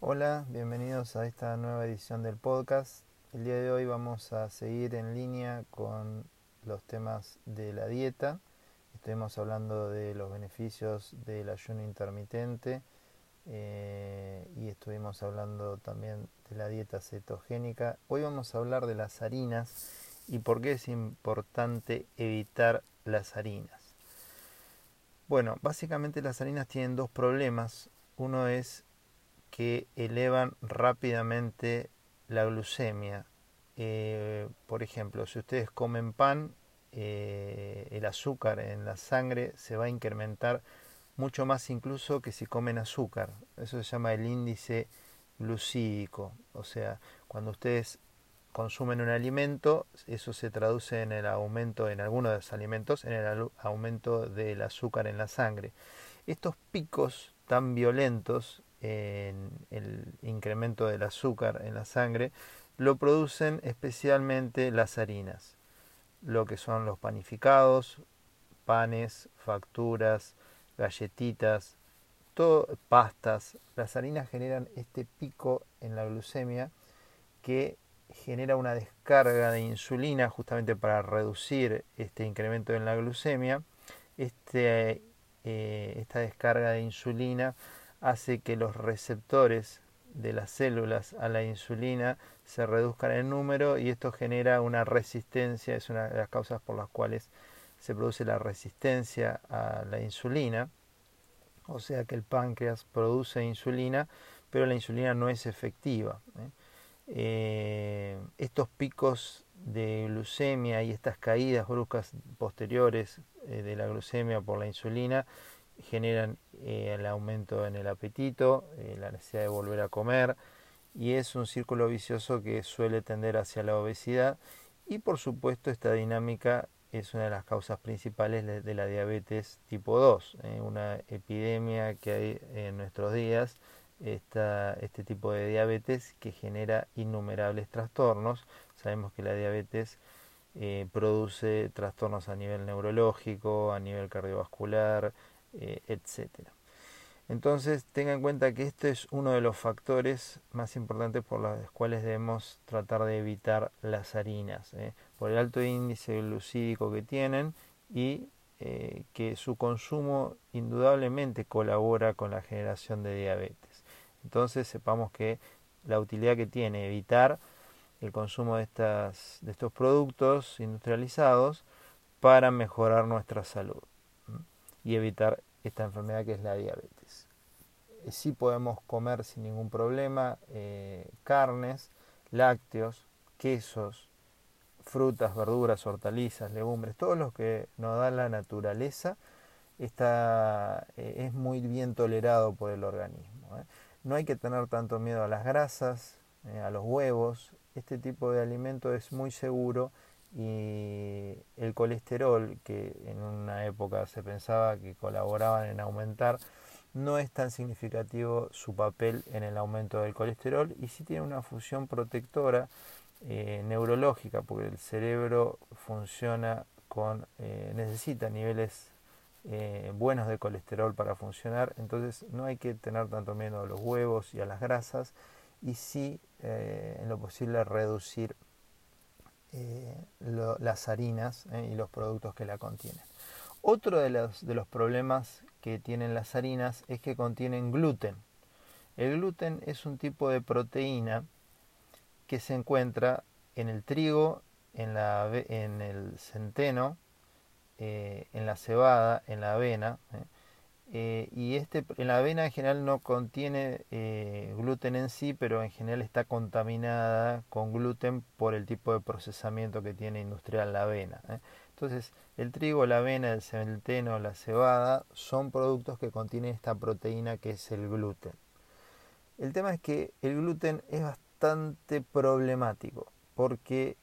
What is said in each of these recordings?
Hola, bienvenidos a esta nueva edición del podcast. El día de hoy vamos a seguir en línea con los temas de la dieta. Estuvimos hablando de los beneficios del ayuno intermitente eh, y estuvimos hablando también de la dieta cetogénica. Hoy vamos a hablar de las harinas y por qué es importante evitar las harinas. Bueno, básicamente las harinas tienen dos problemas. Uno es que elevan rápidamente la glucemia. Eh, por ejemplo, si ustedes comen pan, eh, el azúcar en la sangre se va a incrementar mucho más incluso que si comen azúcar. Eso se llama el índice glucídico. O sea, cuando ustedes consumen un alimento, eso se traduce en el aumento en algunos de los alimentos, en el aumento del azúcar en la sangre. Estos picos tan violentos en el incremento del azúcar en la sangre, lo producen especialmente las harinas, lo que son los panificados, panes, facturas, galletitas, pastas. Las harinas generan este pico en la glucemia que genera una descarga de insulina justamente para reducir este incremento en la glucemia. Este, eh, esta descarga de insulina hace que los receptores de las células a la insulina se reduzcan en número y esto genera una resistencia, es una de las causas por las cuales se produce la resistencia a la insulina, o sea que el páncreas produce insulina, pero la insulina no es efectiva. ¿eh? Eh, estos picos de glucemia y estas caídas bruscas posteriores eh, de la glucemia por la insulina generan eh, el aumento en el apetito, eh, la necesidad de volver a comer y es un círculo vicioso que suele tender hacia la obesidad y por supuesto esta dinámica es una de las causas principales de la diabetes tipo 2, eh, una epidemia que hay en nuestros días, este tipo de diabetes que genera innumerables trastornos. Sabemos que la diabetes produce trastornos a nivel neurológico, a nivel cardiovascular, eh, etcétera. Entonces tenga en cuenta que este es uno de los factores más importantes por los cuales debemos tratar de evitar las harinas, ¿eh? por el alto índice glucídico que tienen y eh, que su consumo indudablemente colabora con la generación de diabetes. Entonces sepamos que la utilidad que tiene evitar el consumo de, estas, de estos productos industrializados para mejorar nuestra salud y evitar esta enfermedad que es la diabetes. Eh, sí podemos comer sin ningún problema eh, carnes, lácteos, quesos, frutas, verduras, hortalizas, legumbres, todo lo que nos da la naturaleza está, eh, es muy bien tolerado por el organismo. No hay que tener tanto miedo a las grasas, a los huevos. Este tipo de alimento es muy seguro y el colesterol, que en una época se pensaba que colaboraban en aumentar, no es tan significativo su papel en el aumento del colesterol y sí tiene una función protectora eh, neurológica, porque el cerebro funciona con, eh, necesita niveles eh, buenos de colesterol para funcionar, entonces no hay que tener tanto miedo a los huevos y a las grasas y sí en lo posible reducir eh, las harinas eh, y los productos que la contienen. Otro de los, de los problemas que tienen las harinas es que contienen gluten. El gluten es un tipo de proteína que se encuentra en el trigo, en, la, en el centeno, eh, en la cebada, en la avena. Y este, la avena en general no contiene eh, gluten en sí, pero en general está contaminada con gluten por el tipo de procesamiento que tiene industrial la avena. ¿eh? Entonces, el trigo, la avena, el centeno, la cebada son productos que contienen esta proteína que es el gluten. El tema es que el gluten es bastante problemático porque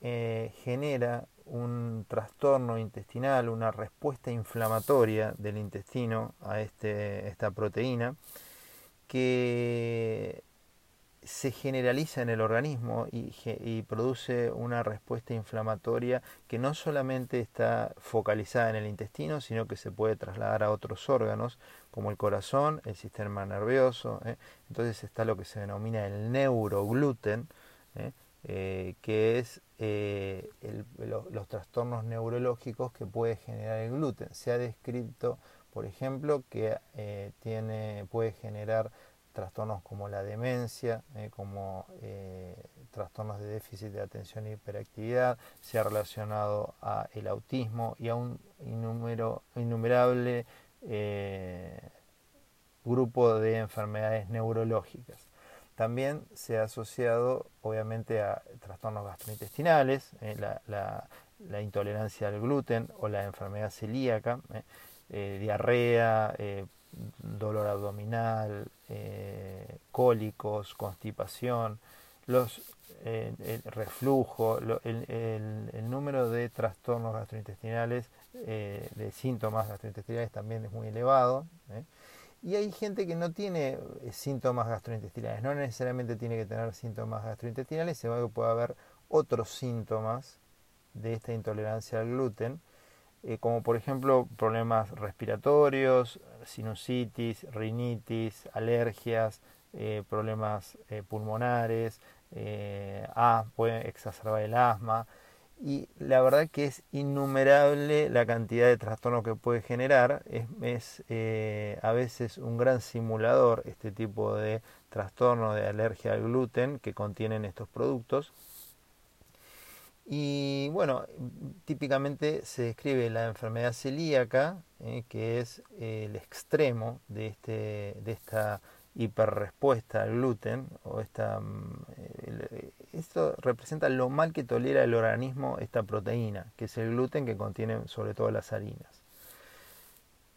genera un trastorno intestinal, una respuesta inflamatoria del intestino a este, esta proteína, que se generaliza en el organismo y, produce una respuesta inflamatoria que no solamente está focalizada en el intestino, sino que se puede trasladar a otros órganos como el corazón, el sistema nervioso. ¿eh? Entonces está lo que se denomina el neurogluten, ¿eh? Eh, que es los trastornos neurológicos que puede generar el gluten. Se ha descrito, por ejemplo, que tiene, puede generar trastornos como la demencia, eh, como eh, trastornos de déficit de atención e hiperactividad, se ha relacionado a el autismo y a un innumerable eh, grupo de enfermedades neurológicas. También se ha asociado obviamente a trastornos gastrointestinales, la, la, intolerancia al gluten o la enfermedad celíaca, diarrea, dolor abdominal, eh, cólicos, constipación, los, eh, el reflujo, el, número de trastornos gastrointestinales, eh, de síntomas gastrointestinales también es muy elevado. Y hay gente que no tiene síntomas gastrointestinales, no necesariamente tiene que tener síntomas gastrointestinales, sino que puede haber otros síntomas de esta intolerancia al gluten, como por ejemplo problemas respiratorios, sinusitis, rinitis, alergias, eh, problemas eh, pulmonares, eh, puede exacerbar el asma. Y la verdad que es innumerable la cantidad de trastornos que puede generar. Es, a veces un gran simulador este tipo de trastorno de alergia al gluten que contienen estos productos. Y bueno, típicamente se describe la enfermedad celíaca, eh, que es el extremo de, este, de esta hiperrespuesta al gluten, o esta, mm, esto representa lo mal que tolera el organismo esta proteína, que es el gluten que contiene sobre todo las harinas.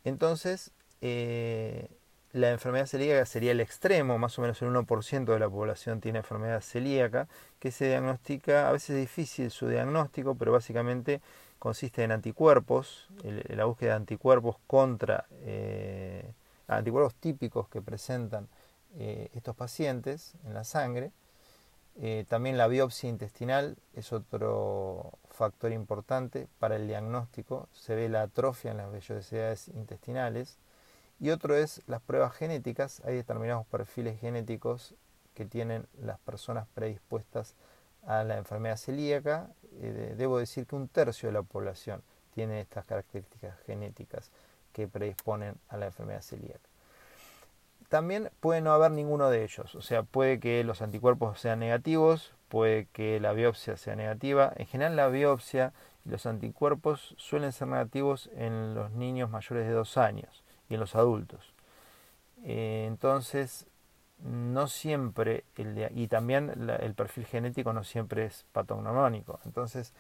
Entonces, eh, la enfermedad celíaca sería el extremo, más o menos el 1% de la población tiene enfermedad celíaca, que se diagnostica, a veces es difícil su diagnóstico, pero básicamente consiste en anticuerpos, la búsqueda de anticuerpos contra eh, anticuerpos típicos que presentan eh, estos pacientes en la sangre. Eh, también la biopsia intestinal es otro factor importante para el diagnóstico. Se ve la atrofia en las vellosidades intestinales y otro es las pruebas genéticas. Hay determinados perfiles genéticos que tienen las personas predispuestas a la enfermedad celíaca. Eh, debo decir que un tercio de la población tiene estas características genéticas que predisponen a la enfermedad celíaca. También puede no haber ninguno de ellos, o sea, puede que los anticuerpos sean negativos, puede que la biopsia sea negativa. En general la biopsia y los anticuerpos suelen ser negativos en los niños mayores de dos años y en los adultos. Eh, entonces, no siempre, el y también el perfil genético no siempre es patognomónico. Entonces,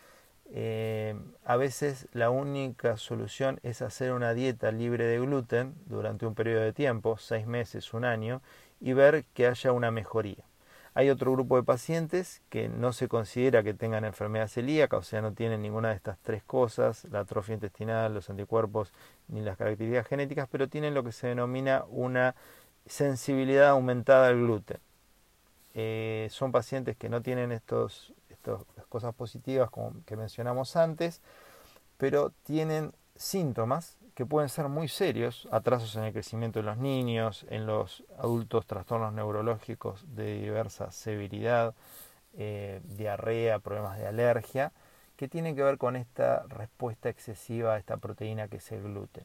eh, a veces la única solución es hacer una dieta libre de gluten durante un periodo de tiempo, seis meses, un año, y ver que haya una mejoría. Hay otro grupo de pacientes que no se considera que tengan enfermedad celíaca, o sea, no tienen ninguna de estas tres cosas, la atrofia intestinal, los anticuerpos ni las características genéticas, pero tienen lo que se denomina una sensibilidad aumentada al gluten. Eh, son pacientes que no tienen estos, estas cosas positivas como que mencionamos antes, pero tienen síntomas que pueden ser muy serios, atrasos en el crecimiento de los niños, en los adultos trastornos neurológicos de diversa severidad, eh, diarrea, problemas de alergia, que tienen que ver con esta respuesta excesiva a esta proteína que es el gluten.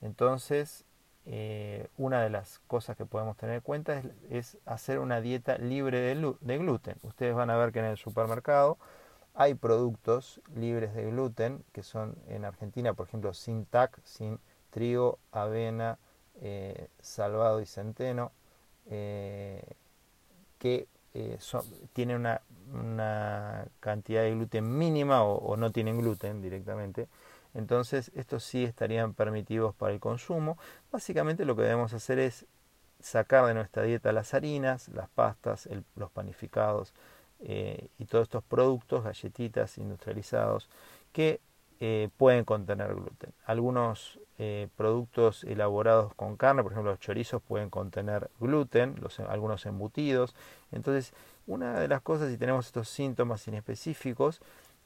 Entonces, eh, una de las cosas que podemos tener en cuenta es, hacer una dieta libre de, gluten. Ustedes van a ver que en el supermercado hay productos libres de gluten que son en Argentina, por ejemplo, sin TAC, sin trigo, avena, eh, salvado y centeno, eh, que tienen una, cantidad de gluten mínima o, no tienen gluten directamente. Entonces, estos sí estarían permitidos para el consumo. Básicamente lo que debemos hacer es sacar de nuestra dieta las harinas, las pastas, los panificados, eh, y todos estos productos, galletitas industrializados, que eh, pueden contener gluten. Algunos eh, productos elaborados con carne, por ejemplo los chorizos, pueden contener gluten, algunos embutidos. Entonces, una de las cosas, si tenemos estos síntomas inespecíficos,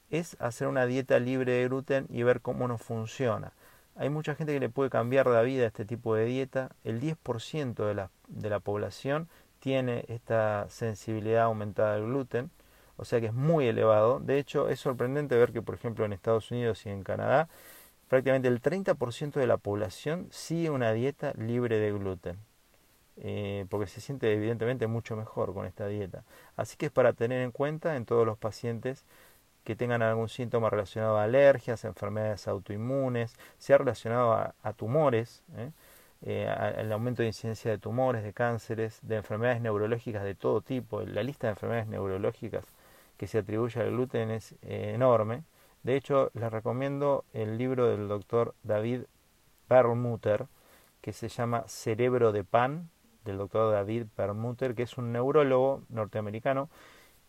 es hacer una dieta libre de gluten y ver cómo nos funciona. Hay mucha gente que le puede cambiar la vida a este tipo de dieta. El 10% de la, de la población tiene esta sensibilidad aumentada al gluten, o sea que es muy elevado. De hecho, es sorprendente ver que, por ejemplo, en Estados Unidos y en Canadá, prácticamente el 30% de la población sigue una dieta libre de gluten. Eh, porque se siente evidentemente mucho mejor con esta dieta. Así que es para tener en cuenta en todos los pacientes que tengan algún síntoma relacionado a alergias, enfermedades autoinmunes, sea relacionado a, tumores, ¿eh? Eh, al aumento de incidencia de tumores, de cánceres, de enfermedades neurológicas de todo tipo. La lista de enfermedades neurológicas que se atribuye al gluten es enorme. De hecho, les recomiendo el libro del doctor David Perlmutter, que se llama Cerebro de Pan, del doctor David Perlmutter, que es un neurólogo norteamericano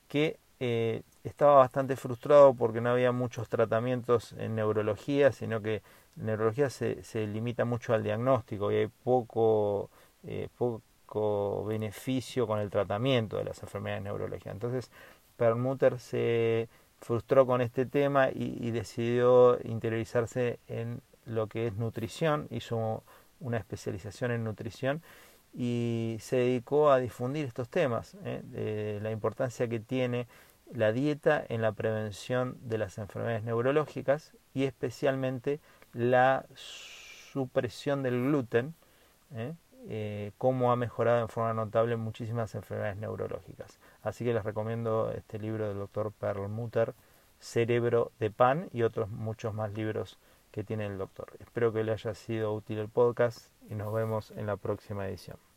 que eh, estaba bastante frustrado porque no había muchos tratamientos en neurología, sino que neurología se, se limita mucho al diagnóstico y hay poco, eh, poco beneficio con el tratamiento de las enfermedades neurológicas. Entonces, Perlmutter se frustró con este tema y, decidió interiorizarse en lo que es nutrición, hizo una especialización en nutrición y se dedicó a difundir estos temas, ¿eh? la importancia que tiene la dieta en la prevención de las enfermedades neurológicas y especialmente la supresión del gluten, ¿eh? eh, cómo ha mejorado en forma notable muchísimas enfermedades neurológicas. Así que les recomiendo este libro del doctor Perlmutter, Cerebro de Pan y otros muchos más libros que tiene el doctor. Espero que le haya sido útil el podcast y nos vemos en la próxima edición.